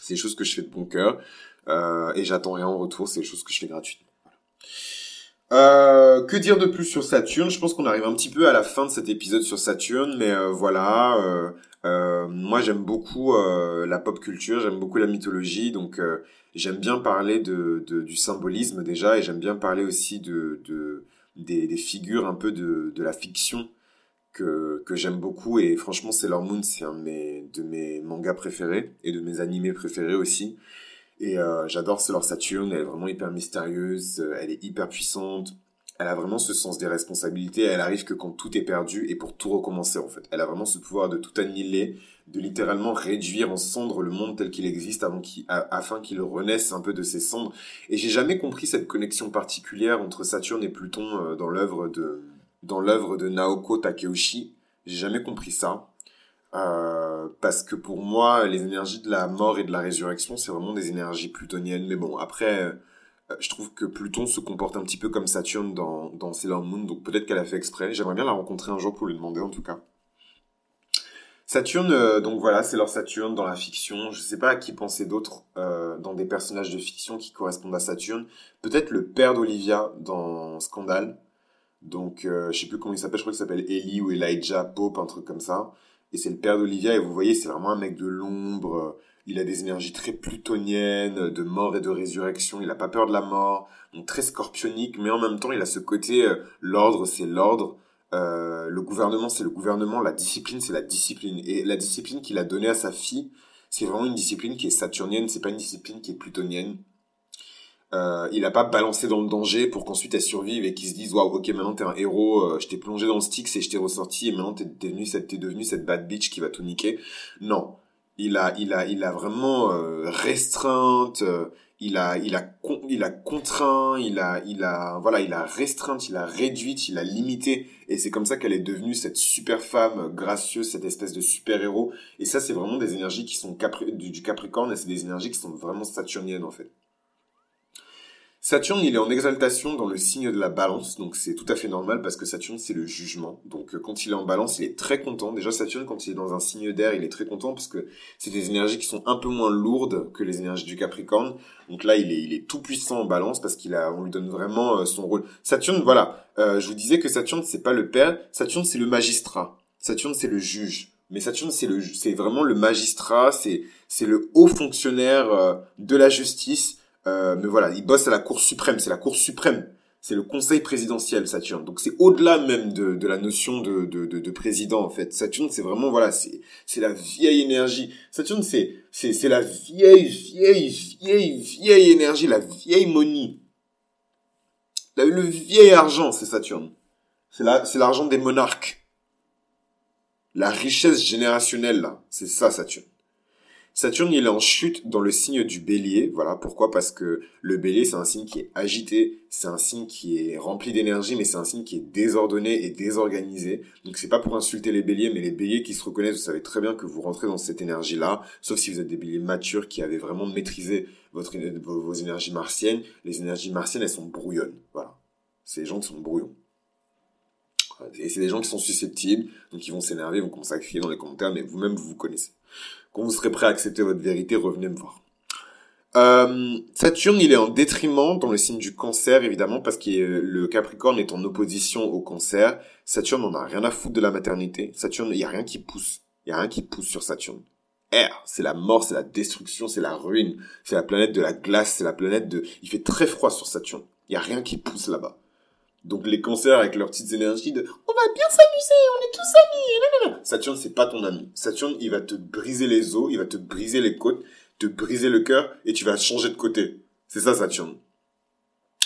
C'est des choses que je fais de bon cœur. Euh, et j'attends rien en retour. C'est des choses que je fais gratuitement. que dire de plus sur Saturne? Je pense qu'on arrive un petit peu à la fin de cet épisode sur Saturne, mais voilà. moi, j'aime beaucoup la pop culture, j'aime beaucoup la mythologie, donc j'aime bien parler de, du symbolisme déjà, et j'aime bien parler aussi de, de des, des, figures un peu de, de la fiction que, que j'aime beaucoup. Et franchement Sailor Moon c'est un de mes, de mes mangas préférés et de mes animés préférés aussi. Et euh, j'adore Sailor Saturn. Elle est vraiment hyper mystérieuse. Elle est hyper puissante elle a vraiment ce sens des responsabilités elle arrive que quand tout est perdu et pour tout recommencer en fait elle a vraiment ce pouvoir de tout annihiler de littéralement réduire en cendres le monde tel qu'il existe avant afin qu'il renaisse un peu de ses cendres. Et j'ai jamais compris cette connexion particulière entre Saturne et Pluton euh, dans l'œuvre de dans l'œuvre de Naoko Takeuchi. J'ai jamais compris ça. Euh, parce que pour moi, les énergies de la mort et de la résurrection, c'est vraiment des énergies plutoniennes. Mais bon, après, euh, je trouve que Pluton se comporte un petit peu comme Saturne dans, dans Sailor Moon, donc peut-être qu'elle a fait exprès. J'aimerais bien la rencontrer un jour pour lui demander en tout cas. Saturne, euh, donc voilà, c'est leur Saturne dans la fiction. Je sais pas à qui penser d'autres euh, dans des personnages de fiction qui correspondent à Saturne. Peut-être le père d'Olivia dans Scandale. Donc, euh, je sais plus comment il s'appelle, je crois qu'il s'appelle Ellie ou Elijah Pope, un truc comme ça. Et c'est le père d'Olivia, et vous voyez, c'est vraiment un mec de l'ombre. Il a des énergies très plutoniennes, de mort et de résurrection. Il a pas peur de la mort. Donc très scorpionique, mais en même temps, il a ce côté, euh, l'ordre, c'est l'ordre. Euh, le gouvernement, c'est le gouvernement, la discipline, c'est la discipline. Et la discipline qu'il a donnée à sa fille, c'est vraiment une discipline qui est saturnienne, c'est pas une discipline qui est plutonienne. Euh, il a pas balancé dans le danger pour qu'ensuite elle survive et qu'il se dise waouh ok maintenant t'es un héros euh, je t'ai plongé dans le stick et je t'ai ressorti et maintenant t'es devenu cette t'es devenu cette bad bitch qui va tout niquer non il a il a il a vraiment euh, restreinte euh, il a, il a, il a contraint, il a, il a, voilà, il a restreint, il a réduite, il a limité. Et c'est comme ça qu'elle est devenue cette super femme gracieuse, cette espèce de super héros. Et ça, c'est vraiment des énergies qui sont du, du Capricorne et c'est des énergies qui sont vraiment saturniennes, en fait. Saturne, il est en exaltation dans le signe de la balance, donc c'est tout à fait normal parce que Saturne, c'est le jugement. Donc euh, quand il est en balance, il est très content. Déjà, Saturne, quand il est dans un signe d'air, il est très content parce que c'est des énergies qui sont un peu moins lourdes que les énergies du Capricorne. Donc là, il est, il est tout puissant en balance parce qu'il a, on lui donne vraiment euh, son rôle. Saturne, voilà, euh, je vous disais que Saturne, c'est pas le père, Saturne, c'est le magistrat. Saturne, c'est le juge. Mais Saturne, c'est le, c'est vraiment le magistrat, c'est, c'est le haut fonctionnaire de la justice euh, mais voilà, il bosse à la Cour suprême, c'est la Cour suprême. C'est le conseil présidentiel, Saturne. Donc c'est au-delà même de, de la notion de, de, de, de président, en fait. Saturne, c'est vraiment, voilà, c'est, c'est la vieille énergie. Saturne, c'est, c'est, c'est la vieille, vieille, vieille, vieille énergie, la vieille money. Le vieil argent, c'est Saturne. C'est la, c'est l'argent des monarques. La richesse générationnelle, là, c'est ça Saturne. Saturne, il est en chute dans le signe du bélier. Voilà, pourquoi Parce que le bélier, c'est un signe qui est agité, c'est un signe qui est rempli d'énergie, mais c'est un signe qui est désordonné et désorganisé. Donc c'est pas pour insulter les béliers, mais les béliers qui se reconnaissent, vous savez très bien que vous rentrez dans cette énergie-là, sauf si vous êtes des béliers matures qui avaient vraiment maîtrisé votre, vos, énergies martiennes. Les énergies martiennes, elles sont brouillonnes. Voilà. C'est les gens qui sont brouillons. Et c'est des gens qui sont susceptibles, donc ils vont s'énerver, ils vont commencer à crier dans les commentaires, mais vous-même, vous vous connaissez. Quand vous serez prêt à accepter votre vérité, revenez me voir. Euh, Saturne, il est en détriment dans le signe du cancer, évidemment, parce que le Capricorne est en opposition au cancer. Saturne n'en a rien à foutre de la maternité. Saturne, il n'y a rien qui pousse. Il n'y a rien qui pousse sur Saturne. R, c'est la mort, c'est la destruction, c'est la ruine. C'est la planète de la glace, c'est la planète de... Il fait très froid sur Saturne. Il n'y a rien qui pousse là-bas. Donc les cancers avec leurs petites énergies de on va bien s'amuser, on est tous amis. Saturne c'est pas ton ami. Saturne il va te briser les os, il va te briser les côtes, te briser le cœur et tu vas changer de côté. C'est ça Saturne.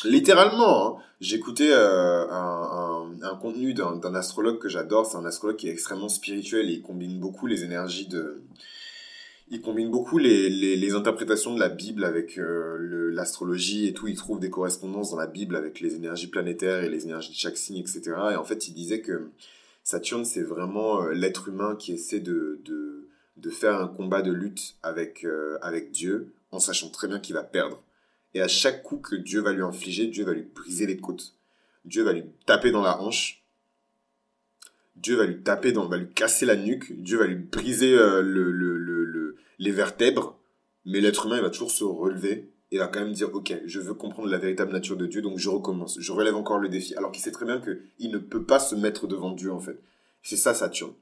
Littéralement, hein, j'écoutais euh, un, contenu d'un astrologue que j'adore. C'est un astrologue qui est extrêmement spirituel et il combine beaucoup les énergies de il combine beaucoup les, les, interprétations de la Bible avec euh, l'astrologie et tout. Il trouve des correspondances dans la Bible avec les énergies planétaires et les énergies de chaque signe, etc. Et en fait, il disait que Saturne, c'est vraiment euh, l'être humain qui essaie de, de, de, faire un combat de lutte avec, euh, avec Dieu en sachant très bien qu'il va perdre. Et à chaque coup que Dieu va lui infliger, Dieu va lui briser les côtes. Dieu va lui taper dans la hanche. Dieu va lui taper dans, va lui casser la nuque. Dieu va lui briser le, le, le les vertèbres, mais l'être humain, il va toujours se relever et va quand même dire, ok, je veux comprendre la véritable nature de Dieu, donc je recommence, je relève encore le défi, alors qu'il sait très bien qu'il ne peut pas se mettre devant Dieu, en fait. C'est ça Saturne.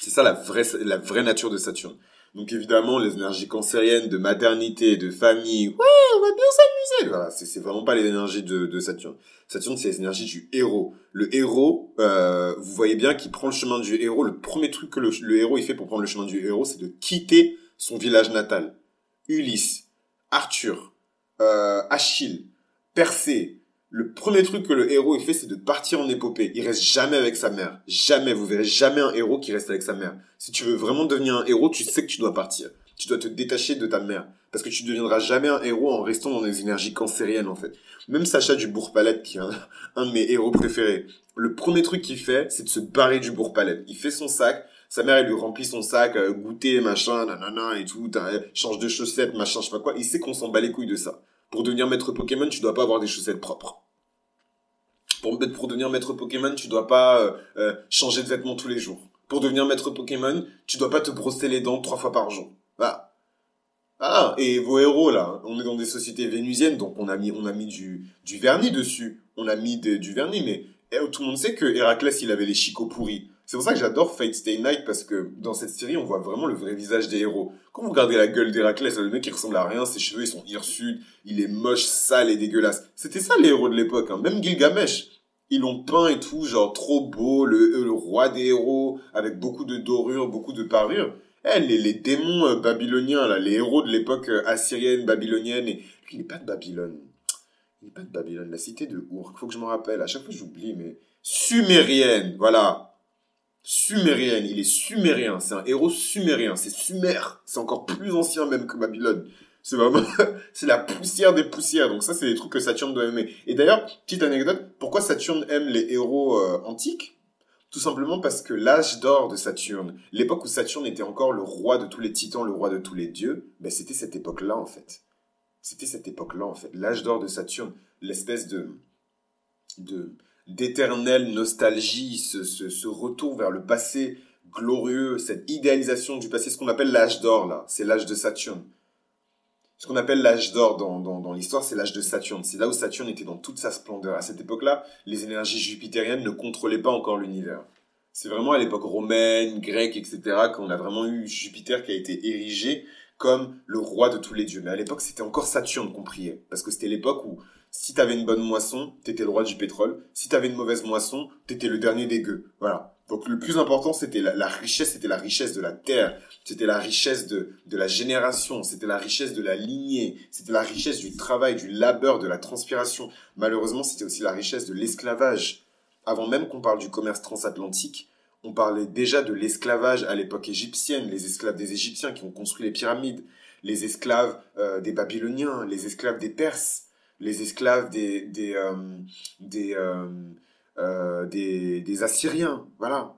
C'est ça la vraie, la vraie nature de Saturne. Donc évidemment, les énergies cancériennes de maternité, de famille, ouais, on va bien s'amuser. Voilà, c'est vraiment pas les énergies de, Saturne. Saturne, c'est les énergies du héros. Le héros, euh, vous voyez bien qu'il prend le chemin du héros. Le premier truc que le, le héros il fait pour prendre le chemin du héros, c'est de quitter son village natal. Ulysse, Arthur, euh, Achille, Persée, le premier truc que le héros il fait, c'est de partir en épopée. Il reste jamais avec sa mère. Jamais. Vous verrez jamais un héros qui reste avec sa mère. Si tu veux vraiment devenir un héros, tu sais que tu dois partir. Tu dois te détacher de ta mère. Parce que tu ne deviendras jamais un héros en restant dans des énergies cancériennes, en fait. Même Sacha du Bourg-Palette, qui est un, de mes héros préférés, le premier truc qu'il fait, c'est de se barrer du Bourg-Palette. Il fait son sac, sa mère, elle lui remplit son sac, euh, goûter, machin, nanana, et tout, change de chaussettes, machin, je sais pas quoi. Il sait qu'on s'en bat les couilles de ça. Pour devenir maître Pokémon, tu dois pas avoir des chaussettes propres pour, devenir maître Pokémon, tu dois pas euh, euh, changer de vêtements tous les jours. Pour devenir maître Pokémon, tu dois pas te brosser les dents trois fois par jour. Voilà. Ah, et vos héros là, on est dans des sociétés vénusiennes, donc on a mis, on a mis du, vernis dessus. On a mis du vernis, mais eh, tout le monde sait que Héraclès, il avait les chicots pourris. C'est pour ça que j'adore Fate Stay Night, parce que dans cette série, on voit vraiment le vrai visage des héros. Quand vous regardez la gueule d'Héraclès, le mec, il ressemble à rien, ses cheveux, ils sont hirsutes, il est moche, sale et dégueulasse. C'était ça les héros de l'époque, hein. Même Gilgamesh ils l'ont peint et tout, genre trop beau, le, le roi des héros, avec beaucoup de dorures, beaucoup de parures. Eh, les, les démons euh, babyloniens, là, les héros de l'époque euh, assyrienne, babylonienne, et il n'est pas de Babylone. Il n'est pas de Babylone, la cité de Ur, faut que je me rappelle, à chaque fois j'oublie, mais... Sumérienne, voilà. Sumérienne, il est sumérien, c'est un héros sumérien, c'est Sumer, c'est encore plus ancien même que Babylone. C'est la poussière des poussières. Donc ça, c'est des trucs que Saturne doit aimer. Et d'ailleurs, petite anecdote, pourquoi Saturne aime les héros euh, antiques? Tout simplement parce que l'âge d'or de Saturne, l'époque où Saturne était encore le roi de tous les titans, le roi de tous les dieux, ben c'était cette époque-là en fait. C'était cette époque-là en fait. L'âge d'or de Saturne, l'espèce de, de, d'éternelle nostalgie, ce, ce retour vers le passé glorieux, cette idéalisation du passé, ce qu'on appelle l'âge d'or là, c'est l'âge de Saturne ce qu'on appelle l'âge d'or dans, dans, dans l'histoire, c'est l'âge de Saturne. C'est là où Saturne était dans toute sa splendeur. À cette époque-là, les énergies jupitériennes ne contrôlaient pas encore l'univers. C'est vraiment à l'époque romaine, grecque, etc., qu'on a vraiment eu Jupiter qui a été érigé comme le roi de tous les dieux. Mais à l'époque, c'était encore Saturne qu'on priait. Parce que c'était l'époque où, si t'avais une bonne moisson, t'étais le roi du pétrole. Si t'avais une mauvaise moisson, t'étais le dernier des gueux. Voilà. Donc le plus important, c'était la, richesse, c'était la richesse de la terre, c'était la richesse de, de la génération, c'était la richesse de la lignée, c'était la richesse du travail, du labeur, de la transpiration. Malheureusement, c'était aussi la richesse de l'esclavage. Avant même qu'on parle du commerce transatlantique, On parlait déjà de l'esclavage à l'époque égyptienne, les esclaves des Égyptiens qui ont construit les pyramides, les esclaves euh, des Babyloniens, les esclaves des Perses, les esclaves des, des, euh, des, euh, des, des Assyriens. Voilà.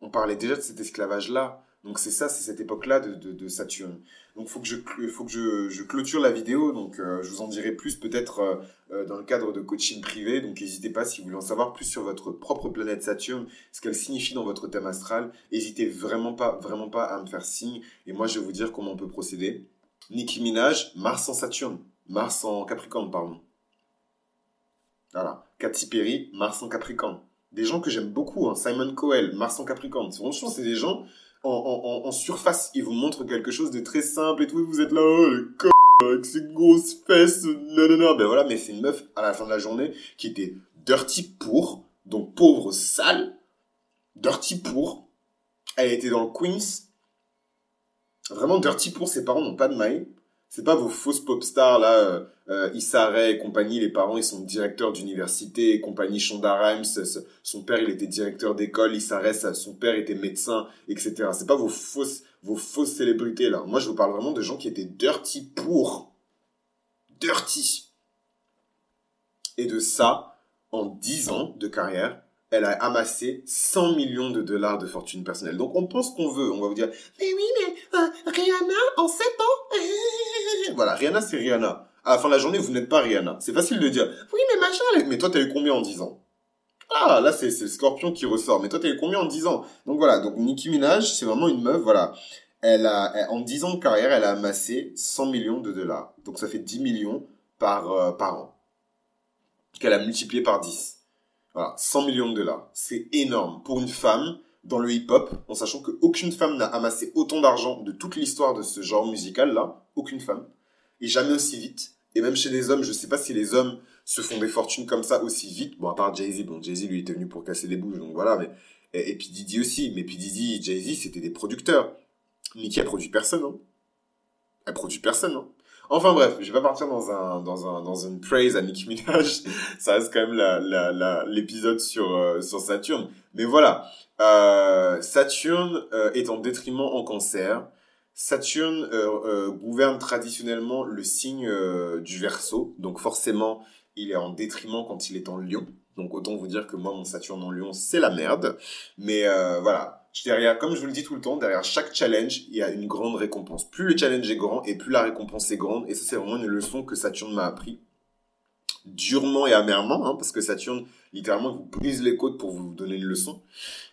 On parlait déjà de cet esclavage-là. Donc c'est ça, c'est cette époque-là de, Saturne. Donc faut que je faut que je, clôture la vidéo. Donc euh, je vous en dirai plus peut-être euh, euh, dans le cadre de coaching privé. Donc n'hésitez pas si vous voulez en savoir plus sur votre propre planète Saturne, ce qu'elle signifie dans votre thème astral. N'hésitez vraiment pas vraiment pas à me faire signe. Et moi je vais vous dire comment on peut procéder. Nicki Minaj, Mars en Saturne, Mars en Capricorne pardon. Voilà. Katy Perry, Mars en Capricorne. Des gens que j'aime beaucoup, hein. Simon Cowell, Mars en Capricorne. Franchement, c'est des gens en, surface, il vous montre quelque chose de très simple et tout, vous êtes là, oh, le con, avec ses grosses fesses, non, non, non, ben voilà, mais c'est une meuf, à la fin de la journée, qui était dirty pour, donc pauvre, sale, dirty pour, elle était dans le Queens, vraiment dirty pour, ses parents n'ont pas de maille, c'est pas vos fausses pop stars là, euh, euh Issa et compagnie, les parents ils sont directeurs d'université compagnie, Shonda Rhimes, son père il était directeur d'école, Issa Rae, son père était médecin, etc. C'est pas vos fausses, vos fausses célébrités là. Moi je vous parle vraiment de gens qui étaient dirty pour. Dirty. Et de ça, en 10 ans de carrière, elle a amassé 100 millions de dollars de fortune personnelle. Donc on pense qu'on veut, on va vous dire, mais oui, mais euh, Rihanna, en 7 ans, voilà, Rihanna, c'est Rihanna. À la fin de la journée, vous n'êtes pas Rihanna. C'est facile de dire, oui, mais machin, mais toi, t'as eu combien en 10 ans? Ah, là, c'est le scorpion qui ressort. Mais toi, t'as eu combien en 10 ans? Donc voilà, donc Nicki Minaj, c'est vraiment une meuf, voilà. Elle a, en 10 ans de carrière, elle a amassé 100 millions de dollars. Donc ça fait 10 millions par, euh, par an. Qu'elle a multiplié par 10. Voilà, 100 millions de dollars. C'est énorme. Pour une femme, dans le hip-hop, en sachant qu'aucune femme n'a amassé autant d'argent de toute l'histoire de ce genre musical-là. Aucune femme et jamais aussi vite. Et même chez les hommes, je sais pas si les hommes se font des fortunes comme ça aussi vite. Bon, à part Jay-Z, bon, Jay-Z, lui, était venu pour casser les bouches, donc voilà, mais, et, puis Didi aussi. Mais puis Didi, Jay-Z, c'était des producteurs. Nicki, elle produit personne, hein. Elle produit personne, hein. Enfin bref, je vais pas partir dans un dans un dans une praise à Nicki Minaj. Ça reste quand même la la l'épisode sur euh, sur Saturne. Mais voilà, euh, Saturne euh, est en détriment en cancer. Saturne euh, euh, gouverne traditionnellement le signe euh, du Verseau, donc forcément il est en détriment quand il est en Lion. Donc autant vous dire que moi mon Saturne en Lion c'est la merde. Mais voilà, derrière, comme je vous le dis tout le temps, derrière chaque challenge il y a une grande récompense. Plus le challenge est grand et plus la récompense est grande. Et ça c'est vraiment une leçon que Saturne m'a appris durement et amèrement, hein, parce que Saturne littéralement vous brise les côtes pour vous donner une leçon.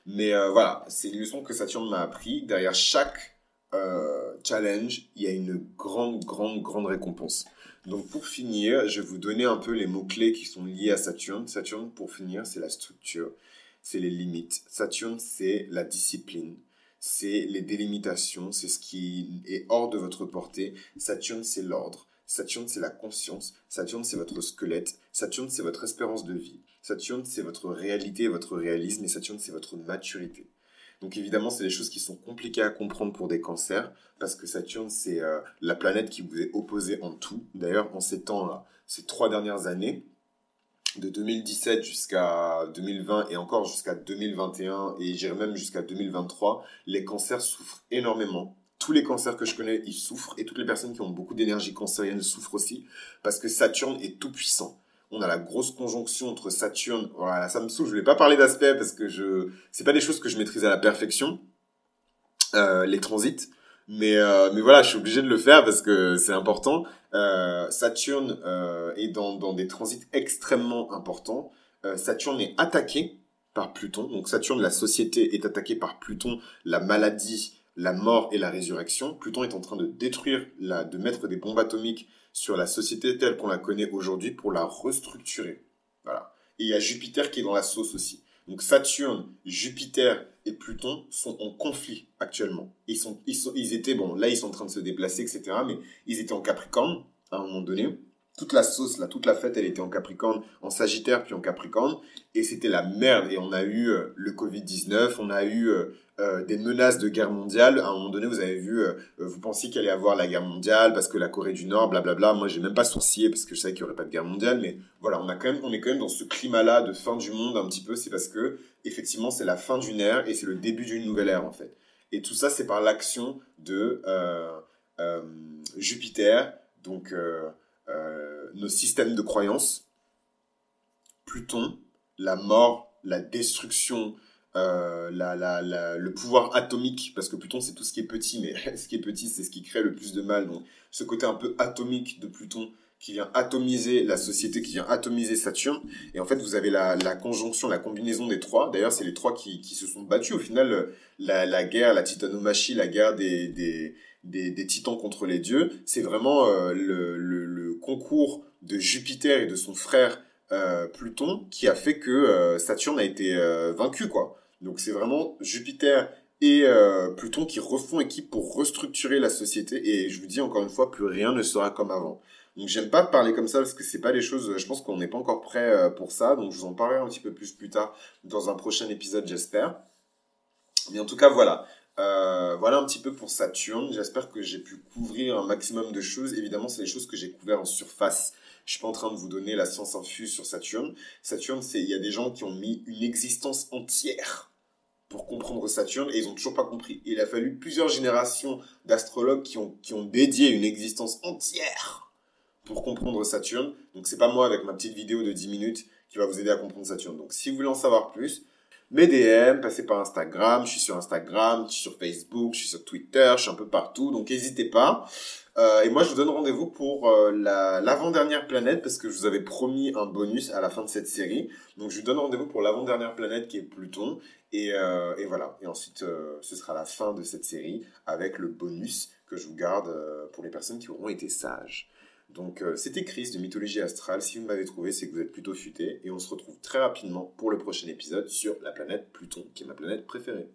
Mais voilà, c'est une leçon que Saturne m'a appris. Derrière chaque euh, challenge, il y a une grande, grande, grande récompense. Donc pour finir, je vais vous donner un peu les mots-clés qui sont liés à Saturne. Saturne, pour finir, c'est la structure, c'est les limites. Saturne, c'est la discipline, c'est les délimitations, c'est ce qui est hors de votre portée. Saturne, c'est l'ordre. Saturne, c'est la conscience. Saturne, c'est votre squelette. Saturne, c'est votre espérance de vie. Saturne, c'est votre réalité, votre réalisme. Et Saturne, c'est votre maturité. Donc évidemment, c'est des choses qui sont compliquées à comprendre pour des cancers, parce que Saturne, c'est euh, la planète qui vous est opposée en tout. D'ailleurs, en ces temps-là, ces trois dernières années, de 2017 jusqu'à 2020 et encore jusqu'à 2021 et j'irai même jusqu'à 2023, les cancers souffrent énormément. Tous les cancers que je connais, ils souffrent et toutes les personnes qui ont beaucoup d'énergie cancérienne souffrent aussi parce que Saturne est tout puissant on a la grosse conjonction entre Saturne. Voilà, ça me saoule. Je vais pas parler d'aspect parce que je, c'est pas des choses que je maîtrise à la perfection, euh, les transits. Mais, euh, mais voilà, je suis obligé de le faire parce que c'est important. Euh, Saturne est dans, dans des transits extrêmement importants. Saturne est attaqué par Pluton. Donc Saturne, la société, est attaquée par Pluton, la maladie, la mort et la résurrection. Pluton est en train de détruire, la, de mettre des bombes atomiques sur la société telle qu'on la connaît aujourd'hui pour la restructurer. Voilà. Et il y a Jupiter qui est dans la sauce aussi. Donc Saturne, Jupiter et Pluton sont en conflit actuellement. Ils étaient bon, là ils sont en train de se déplacer, etc. Mais ils étaient en Capricorne à un moment donné. Toute la sauce, là, toute la fête, elle était en Capricorne, en Sagittaire, puis en Capricorne. Et c'était la merde. Et on a eu euh, le Covid-19, on a eu euh, euh, des menaces de guerre mondiale. À un moment donné, vous avez vu, vous pensiez qu'il allait y avoir la guerre mondiale parce que la Corée du Nord, blablabla. Moi, j'ai même pas sourcillé parce que je savais qu'il y aurait pas de guerre mondiale. Mais voilà, on, a quand même, on est quand même dans ce climat-là de fin du monde un petit peu. C'est parce que, effectivement, c'est la fin d'une ère et c'est le début d'une nouvelle ère, en fait. Et tout ça, c'est par l'action de Jupiter, donc nos systèmes de croyances, Pluton, la mort, la destruction, euh, la, la, la, le pouvoir atomique, parce que Pluton c'est tout ce qui est petit, mais ce qui est petit c'est ce qui crée le plus de mal. Donc ce côté un peu atomique de Pluton qui vient atomiser la société, qui vient atomiser Saturne. Et en fait, vous avez la, conjonction, la combinaison des trois. D'ailleurs, c'est les trois qui, qui, se sont battus. Au final, la, guerre, la titanomachie, la guerre des, des, des, des titans contre les dieux, c'est vraiment euh, le, concours de Jupiter et de son frère euh, Pluton qui a fait que euh, Saturne a été euh, vaincu, quoi. Donc c'est vraiment Jupiter et Pluton qui refont équipe pour restructurer la société. Et je vous dis encore une fois, plus rien ne sera comme avant. Donc j'aime pas parler comme ça parce que c'est pas les choses. Je pense qu'on n'est pas encore prêt pour ça. Donc je vous en parlerai un petit peu plus plus tard dans un prochain épisode, j'espère. Mais en tout cas, voilà. Euh, voilà un petit peu pour Saturne. J'espère que j'ai pu couvrir un maximum de choses. Évidemment, c'est les choses que j'ai couvert en surface. Je suis pas en train de vous donner la science infuse sur Saturne. Saturne, c'est il y a des gens qui ont mis une existence entière pour comprendre Saturne et ils ont toujours pas compris. Il a fallu plusieurs générations d'astrologues qui ont qui ont dédié une existence entière pour comprendre Saturne. Donc c'est pas moi avec ma petite vidéo de 10 minutes qui va vous aider à comprendre Saturne. Donc si vous voulez en savoir plus, mes DM, passez par Instagram, je suis sur Instagram, je suis sur Facebook, je suis sur Twitter, je suis un peu partout, donc n'hésitez pas. Euh, et moi, je vous donne rendez-vous pour euh, l'avant-dernière planète, parce que je vous avais promis un bonus à la fin de cette série. Donc je vous donne rendez-vous pour l'avant-dernière planète qui est Pluton. Et, euh, et voilà. Et ensuite, ce sera la fin de cette série avec le bonus que je vous garde pour les personnes qui auront été sages. Donc euh, c'était Chris de Mythologie Astrale. Si vous m'avez trouvé, c'est que vous êtes plutôt futé. Et on se retrouve très rapidement pour le prochain épisode sur la planète Pluton, qui est ma planète préférée.